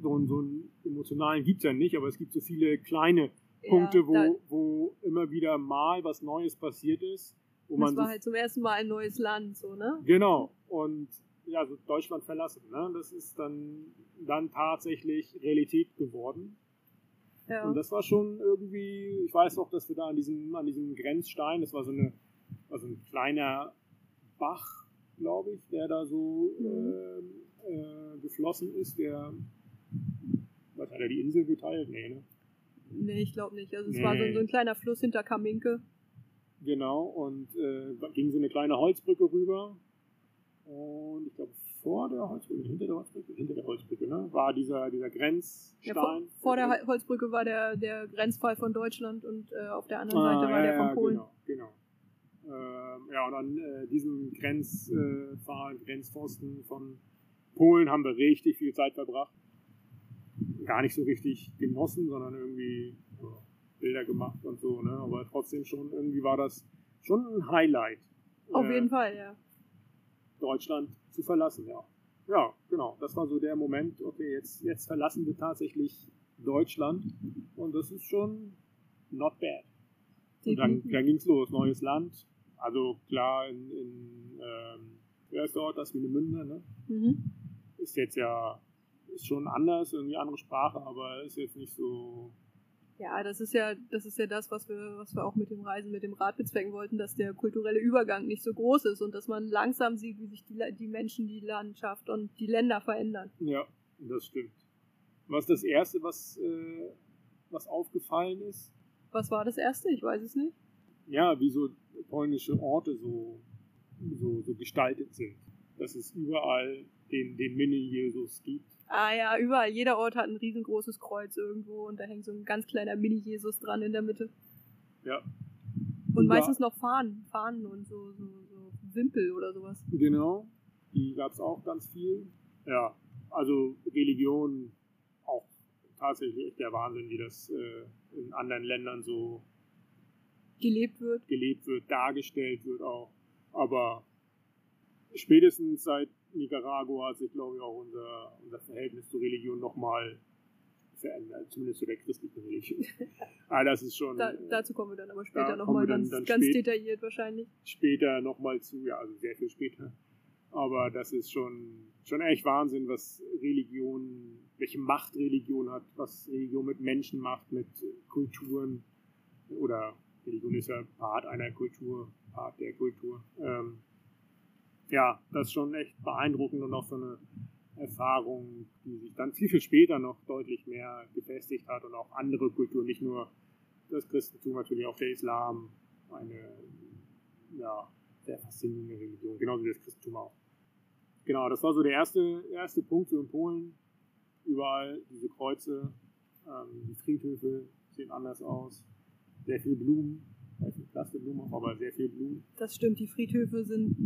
So, einen- so einen emotionalen gibt es ja nicht, aber es gibt so viele kleine Punkte, ja, wo, wo immer wieder mal was Neues passiert ist. Wo man das war so halt zum ersten Mal ein neues Land, so, ne? Genau. Und ja, so Deutschland verlassen. Ne? Das ist dann, dann tatsächlich Realität geworden. Ja. Und das war schon irgendwie, ich weiß noch, dass wir da an diesem, an diesem Grenzstein, das war so, eine, war so ein kleiner Bach, glaube ich, der da so Mhm. ähm, äh, geflossen ist, der, was hat er die Insel geteilt? Nee, ne? Nee, ich glaube nicht. Also es Nee. war so, so ein kleiner Fluss hinter Kaminke. Genau, und äh, da ging so eine kleine Holzbrücke rüber. Und ich glaube, vor der Holzbrücke, hinter der Holzbrücke, hinter der Holzbrücke, ne, war dieser, dieser Grenzstein. Ja, vor, vor der Hol- Holzbrücke war der, der Grenzfall von Deutschland und äh, auf der anderen Ah, Seite war ja, der von Polen. Genau, genau. Ähm, ja, und an äh, diesem Grenzpfahl, äh, Grenzpfosten von Polen haben wir richtig viel Zeit verbracht. Gar nicht so richtig genossen, sondern irgendwie ja, Bilder gemacht und so, ne? Aber trotzdem schon, irgendwie war das schon ein Highlight. Auf Äh, jeden Fall, ja. Deutschland zu verlassen, ja. Ja, genau. Das war so der Moment, okay, jetzt, jetzt verlassen wir tatsächlich Deutschland und das ist schon not bad. Und dann, dann ging es los, neues Land. Also klar, in, in ähm, wer ist der Ort, das Minemünde, ne? Mhm. Ist jetzt ja, ist schon anders, irgendwie andere Sprache, aber ist jetzt nicht so, Ja, das ist ja, das ist ja das, was wir, was wir auch mit dem Reisen mit dem Rad bezwecken wollten, dass der kulturelle Übergang nicht so groß ist und dass man langsam sieht, wie sich die, die Menschen, die Landschaft und die Länder verändern. ja, das stimmt. Was das Erste, was, äh, was aufgefallen ist? Was war das erste? Ich weiß es nicht. ja, wie so polnische Orte so, so, so gestaltet sind. Dass es überall den, den Mini-Jesus gibt. Ah ja, überall, jeder Ort hat ein riesengroßes Kreuz irgendwo und da hängt so ein ganz kleiner Mini-Jesus dran in der Mitte. Ja. Und Überall. meistens noch Fahnen, Fahnen und so, so, so Wimpel oder sowas. Genau. Die gab es auch ganz viel. Ja, also Religion auch tatsächlich echt der Wahnsinn, wie das äh, in anderen Ländern so Gelebt wird. gelebt wird, dargestellt wird auch. Aber spätestens seit Nicaragua hat sich, glaube ich, auch unser, unser Verhältnis zur Religion nochmal verändert, zumindest zu der christlichen Religion. Aber [LAUGHS] das ist schon Da, äh, dazu kommen wir dann aber Da später kommen nochmal ganz, dann ganz spät- detailliert wahrscheinlich. später nochmal zu, ja, also sehr viel später. Aber das ist schon, schon echt Wahnsinn, was Religion, welche Macht Religion hat, was Religion mit Menschen macht, mit Kulturen. Oder Religion ist ja Part einer Kultur, Part der Kultur. Ähm, ja, das ist schon echt beeindruckend und auch so eine Erfahrung, die sich dann viel, viel später noch deutlich mehr gefestigt hat und auch andere Kulturen, nicht nur das Christentum, natürlich auch der Islam, eine ja, sehr faszinierende Religion, genauso wie das Christentum auch. Genau, das war so der erste, erste Punkt so in Polen. Überall diese Kreuze, ähm, die Friedhöfe sehen anders aus. Sehr viel Blumen, sehr viel Plastikblumen, aber sehr viel Blumen. Das stimmt, die Friedhöfe sind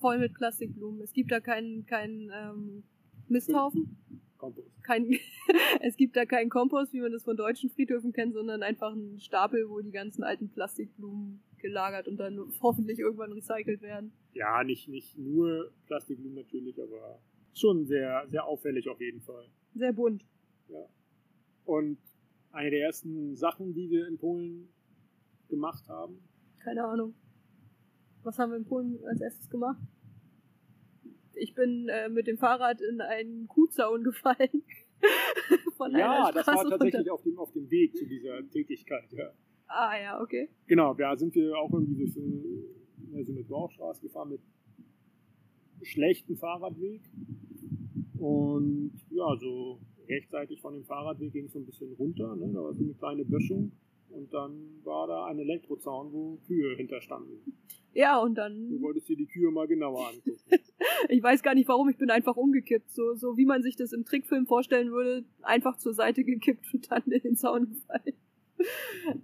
voll mit Plastikblumen. Es gibt da keinen keinen ähm, Misthaufen. Kompost. Kein, [LAUGHS] es gibt da keinen Kompost, wie man das von deutschen Friedhöfen kennt, sondern einfach einen Stapel, wo die ganzen alten Plastikblumen gelagert und dann hoffentlich irgendwann recycelt werden. Ja, nicht, nicht nur Plastikblumen natürlich, aber schon sehr, sehr auffällig auf jeden Fall. Sehr bunt. Ja. Und eine der ersten Sachen, die wir in Polen gemacht haben. Keine Ahnung. Was haben wir in Polen als erstes gemacht? Ich bin äh, mit dem Fahrrad in einen Kuhzaun [LAUGHS] gefallen. Ja, das war tatsächlich auf dem, auf dem Weg zu dieser Tätigkeit, ja. Ah ja, okay. Genau, da sind wir auch irgendwie durch so, eine, so eine Dorfstraße gefahren mit schlechten Fahrradweg. Und ja, so rechtzeitig von dem Fahrradweg ging es so ein bisschen runter. Ne? Da war so eine kleine Böschung. Und dann war da ein Elektrozaun, wo Kühe hinterstanden. Ja, und dann. Du wolltest dir die Kühe mal genauer angucken. [LAUGHS] ich weiß gar nicht warum, ich bin einfach umgekippt. So, so wie man sich das im Trickfilm vorstellen würde, einfach zur Seite gekippt und dann in den Zaun gefallen.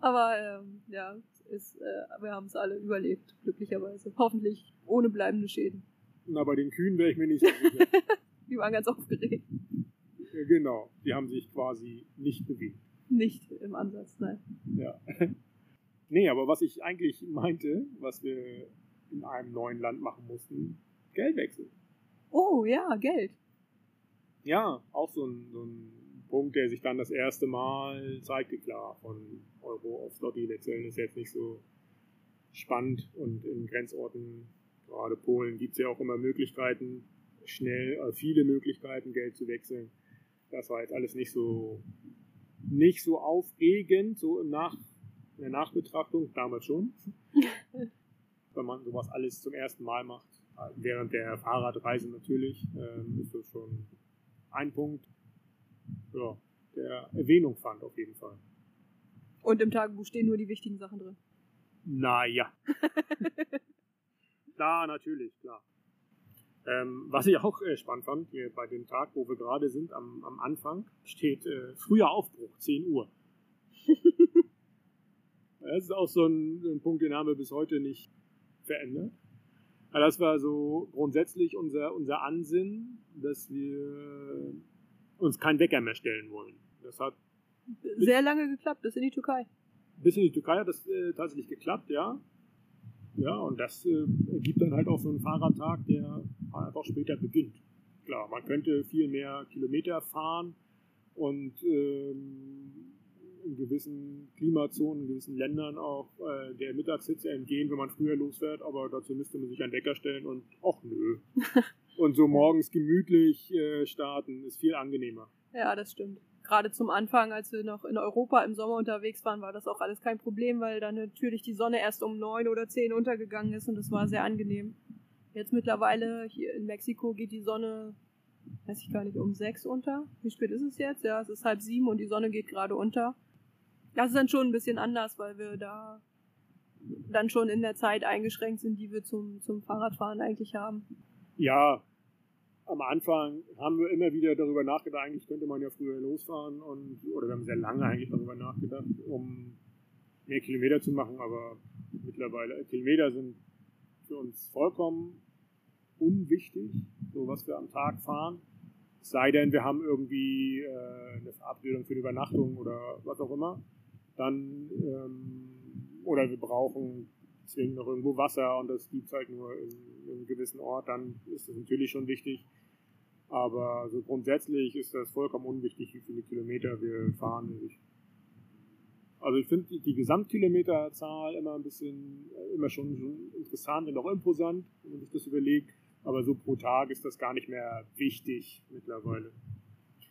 Aber ähm, ja, ist, äh, wir haben es alle überlebt, glücklicherweise. Hoffentlich ohne bleibende Schäden. Na, bei den Kühen wäre ich mir nicht so sicher. [LAUGHS] die waren ganz aufgeregt. Ja, genau, die haben sich quasi nicht bewegt. Nicht im Ansatz, nein. Ja. Nee, aber was ich eigentlich [LAUGHS] meinte, was wir in einem neuen Land machen mussten, Geldwechsel. Oh ja, Geld. Ja, auch so ein, so ein Punkt, der sich dann das erste Mal zeigte, klar, von Euro auf Slotty wechseln ist jetzt nicht so spannend und in Grenzorten, gerade Polen, gibt es ja auch immer Möglichkeiten, schnell, äh, viele Möglichkeiten, Geld zu wechseln. Das war jetzt alles nicht so, nicht so aufregend, so im Nach, in der Nachbetrachtung, damals schon. [LAUGHS] Wenn man sowas alles zum ersten Mal macht, während der Fahrradreise natürlich, ähm, ist das schon ein Punkt ja, der Erwähnung fand, auf jeden Fall. Und im Tagebuch stehen nur die wichtigen Sachen drin. Naja. [LAUGHS] da natürlich, klar. Ähm, was ich auch äh, spannend fand, hier bei dem Tag, wo wir gerade sind, am, am Anfang, steht äh, früher Aufbruch, 10 Uhr. [LAUGHS] das ist auch so ein, ein, Punkt, den haben wir bis heute nicht verändert. Aber das war so grundsätzlich unser, unser Ansinnen, dass wir uns keinen Wecker mehr stellen wollen. Das hat sehr lange geklappt, bis in die Türkei. Bis in die Türkei hat das äh, tatsächlich geklappt, ja. Ja, und das äh, ergibt dann halt auch so einen Fahrradtag, der einfach später beginnt. Klar, man könnte viel mehr Kilometer fahren und ähm, in gewissen Klimazonen, in gewissen Ländern auch äh, der Mittagshitze entgehen, wenn man früher losfährt, aber dazu müsste man sich einen Wecker stellen und ach nö. [LAUGHS] Und so morgens gemütlich äh, starten ist viel angenehmer. Ja, das stimmt. Gerade zum Anfang, als wir noch in Europa im Sommer unterwegs waren, war das auch alles kein Problem, weil dann natürlich die Sonne erst um neun oder zehn untergegangen ist und das war sehr angenehm. Jetzt mittlerweile hier in Mexiko geht die Sonne, weiß ich gar nicht, um sechs unter. Wie spät ist es jetzt? Ja, es ist halb sieben und die Sonne geht gerade unter. Das ist dann schon ein bisschen anders, weil wir da dann schon in der Zeit eingeschränkt sind, die wir zum, zum Fahrradfahren eigentlich haben. Ja, am Anfang haben wir immer wieder darüber nachgedacht, eigentlich könnte man ja früher losfahren und, oder wir haben sehr lange eigentlich darüber nachgedacht, um mehr Kilometer zu machen, aber mittlerweile, Kilometer sind für uns vollkommen unwichtig, so was wir am Tag fahren. Es sei denn, wir haben irgendwie äh, eine Verabredung für eine Übernachtung oder was auch immer. Dann, ähm, oder wir brauchen zwingend noch irgendwo Wasser und das gibt es halt nur in, in, einem gewissen Ort, dann ist das natürlich schon wichtig. Aber so grundsätzlich ist das vollkommen unwichtig, wie viele Kilometer wir fahren. Also ich finde die Gesamtkilometerzahl immer ein bisschen, äh, immer schon, schon interessant und auch imposant, wenn man sich das überlegt. Aber so pro Tag ist das gar nicht mehr wichtig mittlerweile.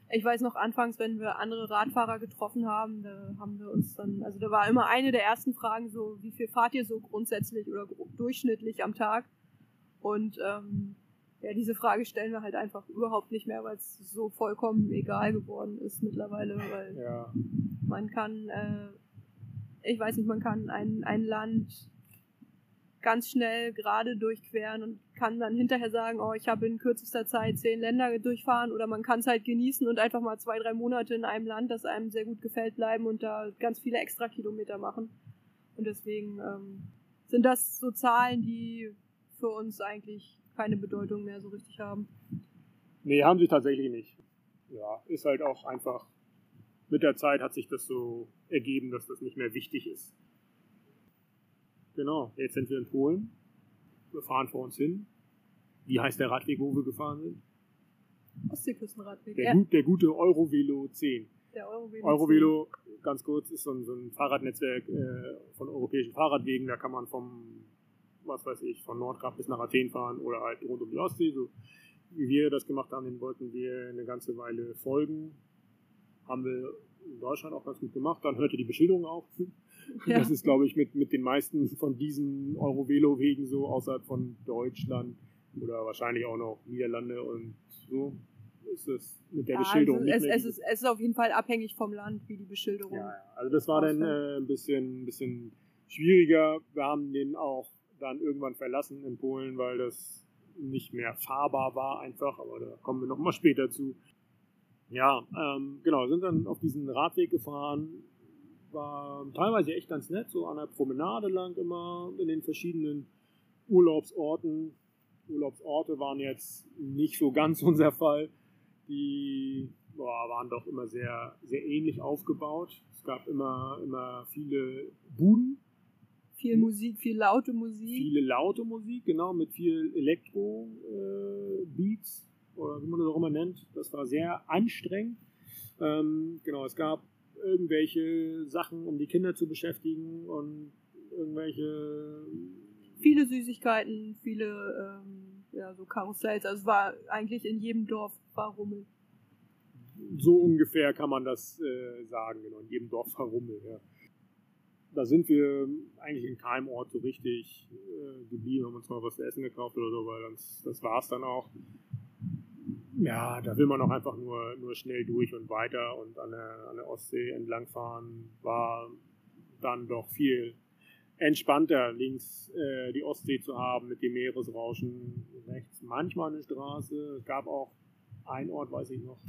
Ich weiß noch anfangs, wenn wir andere Radfahrer getroffen haben, da haben wir uns dann, also da war immer eine der ersten Fragen so, wie viel fahrt ihr so grundsätzlich oder durchschnittlich am Tag? Und ähm, ja, diese Frage stellen wir halt einfach überhaupt nicht mehr, weil es so vollkommen egal geworden ist mittlerweile, weil ja. man kann, äh, ich weiß nicht, man kann ein, ein Land ganz schnell gerade durchqueren und kann dann hinterher sagen, oh, ich habe in kürzester Zeit zehn Länder durchfahren oder man kann es halt genießen und einfach mal zwei, drei Monate in einem Land, das einem sehr gut gefällt, bleiben und da ganz viele extra Kilometer machen. Und deswegen ähm, sind das so Zahlen, die für uns eigentlich keine Bedeutung mehr so richtig haben. Nee, haben sie tatsächlich nicht. ja, ist halt auch einfach, mit der Zeit hat sich das so ergeben, dass das nicht mehr wichtig ist. Genau, jetzt sind wir in Polen. Wir fahren vor uns hin. Wie heißt der Radweg, wo wir gefahren sind? Ostseeküstenradweg. Der, Ja, gut, der gute Eurovelo 10. der Eurovelo. Eurovelo, ganz kurz, ist so ein, so ein Fahrradnetzwerk äh, von europäischen Fahrradwegen. Da kann man vom, was weiß ich, von Nordkap bis nach Athen fahren oder halt rund um die Ostsee. So wie wir das gemacht haben, den wollten wir eine ganze Weile folgen. Haben wir in Deutschland auch ganz gut gemacht. Dann hörte die Beschilderung auf. Ja. Das ist, glaube ich, mit, mit den meisten von diesen Eurovelo-Wegen so außerhalb von Deutschland oder wahrscheinlich auch noch Niederlande und so ist es mit der Ja, Beschilderung also nicht es, mehr es, ist, es ist auf jeden Fall abhängig vom Land, wie die Beschilderung. ja, ja. Also das war dann äh, ein bisschen, ein bisschen schwieriger. Wir haben den auch dann irgendwann verlassen in Polen, weil das nicht mehr fahrbar war einfach, aber da kommen wir nochmal später zu. Ja, ähm, genau, sind dann auf diesen Radweg gefahren, war teilweise echt ganz nett, so an der Promenade lang immer in den verschiedenen Urlaubsorten. Urlaubsorte waren jetzt nicht so ganz [LAUGHS] unser Fall. Die boah, waren doch immer sehr, sehr ähnlich aufgebaut. Es gab immer, immer viele Buden, Viel Musik, viel laute Musik. viele laute Musik, genau, mit viel Elektro-Beats oder wie man das auch immer nennt. Das war sehr anstrengend. Ähm, genau, es gab irgendwelche Sachen, um die Kinder zu beschäftigen und irgendwelche Viele Süßigkeiten, viele ähm, ja, so Karussells. Also es war eigentlich in jedem Dorf war Rummel. so ungefähr kann man das äh, sagen, genau, in jedem Dorf verrummelt. Ja. Da sind wir eigentlich in keinem Ort so richtig äh, geblieben, haben uns mal was zu essen gekauft oder so, weil das, das war es dann auch. Ja, da will man auch einfach nur, nur schnell durch und weiter und an der, an der Ostsee entlangfahren war dann doch viel entspannter, links äh, die Ostsee zu haben mit dem Meeresrauschen, rechts manchmal eine Straße. Es gab auch einen Ort, weiß ich noch,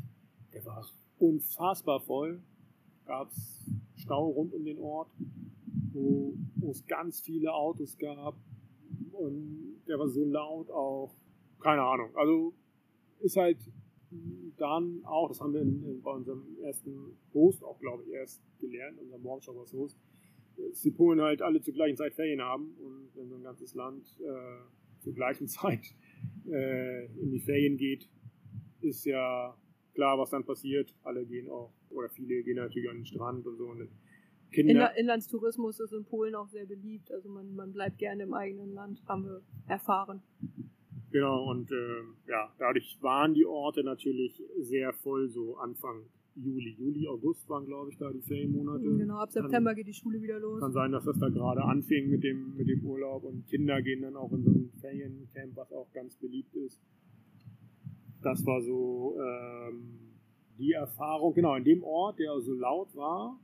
der war unfassbar voll. Gab es Stau rund um den Ort, wo, wo es ganz viele Autos gab. Und der war so laut auch. Keine Ahnung. Also ist halt dann auch, das haben wir in, in, bei unserem ersten Host auch, glaube ich, erst gelernt, unser Morgenschauers Host, dass die Polen halt alle zur gleichen Zeit Ferien haben und wenn so ein ganzes Land äh, zur gleichen [LAUGHS] Zeit äh, in die Ferien geht, ist ja klar, was dann passiert. Alle gehen auch, oder viele gehen natürlich an den Strand und so. Und Kinder, Inla Inlandstourismus ist in Polen auch sehr beliebt. Also man, man bleibt gerne im eigenen Land, haben wir erfahren. Genau, und äh, ja, dadurch waren die Orte natürlich sehr voll, so Anfang Juli. Juli, August waren, glaube ich, da die Ferienmonate. Genau, ab September geht die Schule wieder los. Kann sein, dass das da gerade anfing mit dem, mit dem Urlaub und Kinder gehen dann auch in so ein Feriencamp, was auch ganz beliebt ist. Das war so ähm, die Erfahrung. Genau, in dem Ort, der so laut war,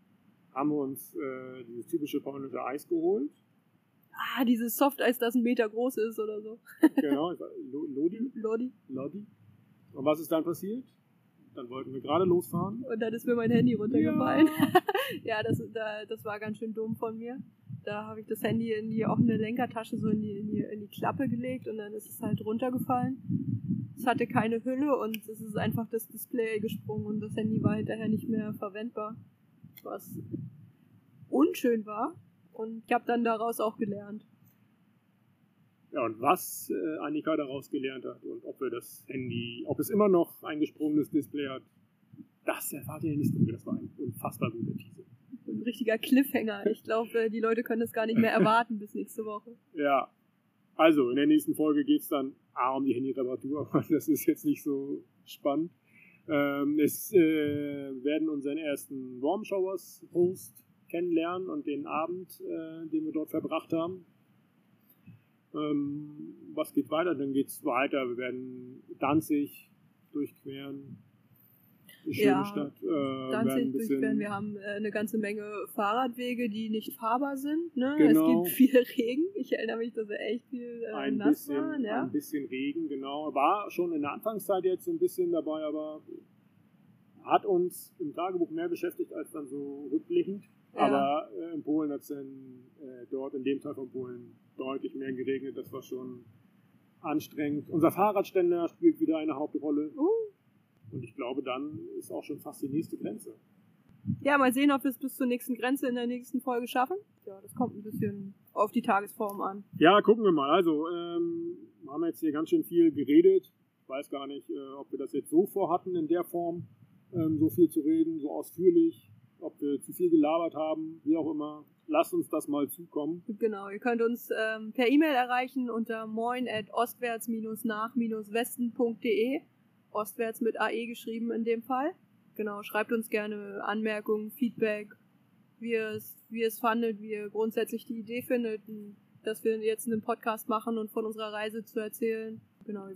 haben wir uns äh, dieses typische polnische Eis geholt. Ah, dieses Softeis, das ein Meter groß ist oder so. Genau, Lodi. Lodi. Lodi. Und was ist dann passiert? Dann wollten wir gerade losfahren. Und dann ist mir mein Handy runtergefallen. [LAUGHS] Ja, das, da, das war ganz schön dumm von mir. Da habe ich das Handy in die offene Lenkertasche so in die, in, die, in die Klappe gelegt und dann ist es halt runtergefallen. Es hatte keine Hülle und es ist einfach das Display gesprungen und das Handy war hinterher nicht mehr verwendbar. Was unschön war. Und ich habe dann daraus auch gelernt. Ja, und was äh, Annika daraus gelernt hat und ob wir das Handy, ob es immer noch ein gesprungenes Display hat, das erfahrt ihr in nächsten Folge. Das war ein unfassbar guter Teaser. Ein richtiger Cliffhanger. Ich glaube, die Leute können das gar nicht mehr [LAUGHS] erwarten bis nächste Woche. Ja, also in der nächsten Folge geht es dann A um die Handy-Reparatur, [LAUGHS] aber das ist jetzt nicht so spannend. Ähm, es äh, werden unseren ersten Warm Showers Host kennenlernen und den Abend, äh, den wir dort verbracht haben. Ähm, was geht weiter? Dann geht es weiter. Wir werden Danzig durchqueren. Die schöne Ja, Stadt. Äh, Danzig durchqueren. Wir haben äh, eine ganze Menge Fahrradwege, die nicht fahrbar sind. Ne? Genau. Es gibt viel Regen. Ich erinnere mich, dass wir echt viel äh, ein nass bisschen, waren. Ja? ein bisschen Regen, genau. War schon in der Anfangszeit jetzt so ein bisschen dabei, aber hat uns im Tagebuch mehr beschäftigt als dann so rückblickend. Ja. Aber äh, in Polen hat es dann äh, dort, in dem Teil von Polen, deutlich mehr geregnet. Das war schon anstrengend. Unser Fahrradständer spielt wieder eine Hauptrolle. Uh, Und ich glaube, dann ist auch schon fast die nächste Grenze. Ja, mal sehen, ob wir es bis zur nächsten Grenze in der nächsten Folge schaffen. Ja, das kommt ein bisschen auf die Tagesform an. Ja, gucken wir mal. Also, ähm, wir haben jetzt hier ganz schön viel geredet. Ich weiß gar nicht, äh, ob wir das jetzt so vorhatten in der Form, ähm, so viel zu reden, so ausführlich, ob wir zu viel gelabert haben, wie auch immer. Lasst uns das mal zukommen. Genau, ihr könnt uns ähm, per E-Mail erreichen unter moin at ostwärts-nach-westen.de. Ostwärts mit AE geschrieben in dem Fall. Genau, schreibt uns gerne Anmerkungen, Feedback, wie ihr es, wie ihr es fandet, wie ihr grundsätzlich die Idee findet, dass wir jetzt einen Podcast machen und von unserer Reise zu erzählen. Genau,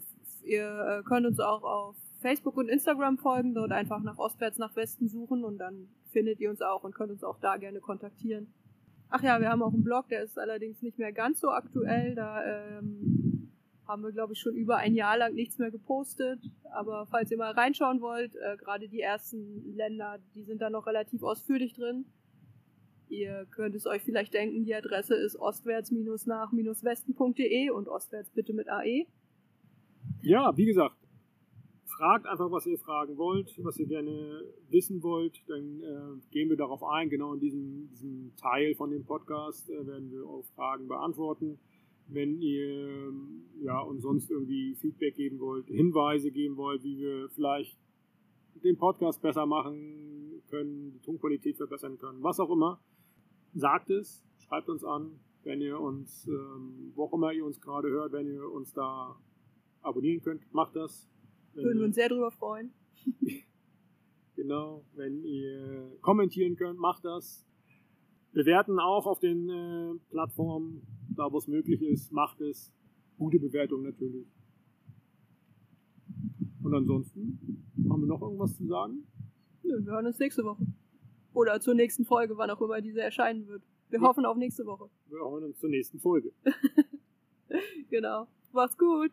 ihr äh, könnt uns auch auf Facebook und Instagram folgen, dort einfach nach Ostwärts nach Westen suchen und dann findet ihr uns auch und könnt uns auch da gerne kontaktieren. Ach ja, wir haben auch einen Blog, der ist allerdings nicht mehr ganz so aktuell. Da ähm, haben wir, glaube ich, schon über ein Jahr lang nichts mehr gepostet. Aber falls ihr mal reinschauen wollt, äh, gerade die ersten Länder, die sind da noch relativ ausführlich drin. Ihr könnt es euch vielleicht denken, die Adresse ist ostwärts-nach-westen.de und ostwärts bitte mit AE. Ja, wie gesagt, fragt einfach, was ihr fragen wollt, was ihr gerne wissen wollt. Dann äh, gehen wir darauf ein. Genau in diesem, diesem Teil von dem Podcast äh, werden wir eure Fragen beantworten. Wenn ihr ja, uns sonst irgendwie Feedback geben wollt, Hinweise geben wollt, wie wir vielleicht den Podcast besser machen können, die Tonqualität verbessern können, was auch immer, sagt es, schreibt uns an, wenn ihr uns, ähm, wo auch immer ihr uns gerade hört, wenn ihr uns da abonnieren könnt, macht das. Würden wir uns sehr drüber freuen. [LAUGHS] genau, wenn ihr kommentieren könnt, macht das. Bewerten auch auf den äh, Plattformen, da wo es möglich ist, macht es. Gute Bewertung natürlich. Und ansonsten, haben wir noch irgendwas zu sagen? Nö, wir hören uns nächste Woche. Oder zur nächsten Folge, wann auch immer diese erscheinen wird. Wir ja. hoffen auf nächste Woche. Wir hören uns zur nächsten Folge. [LAUGHS] genau. Macht's gut.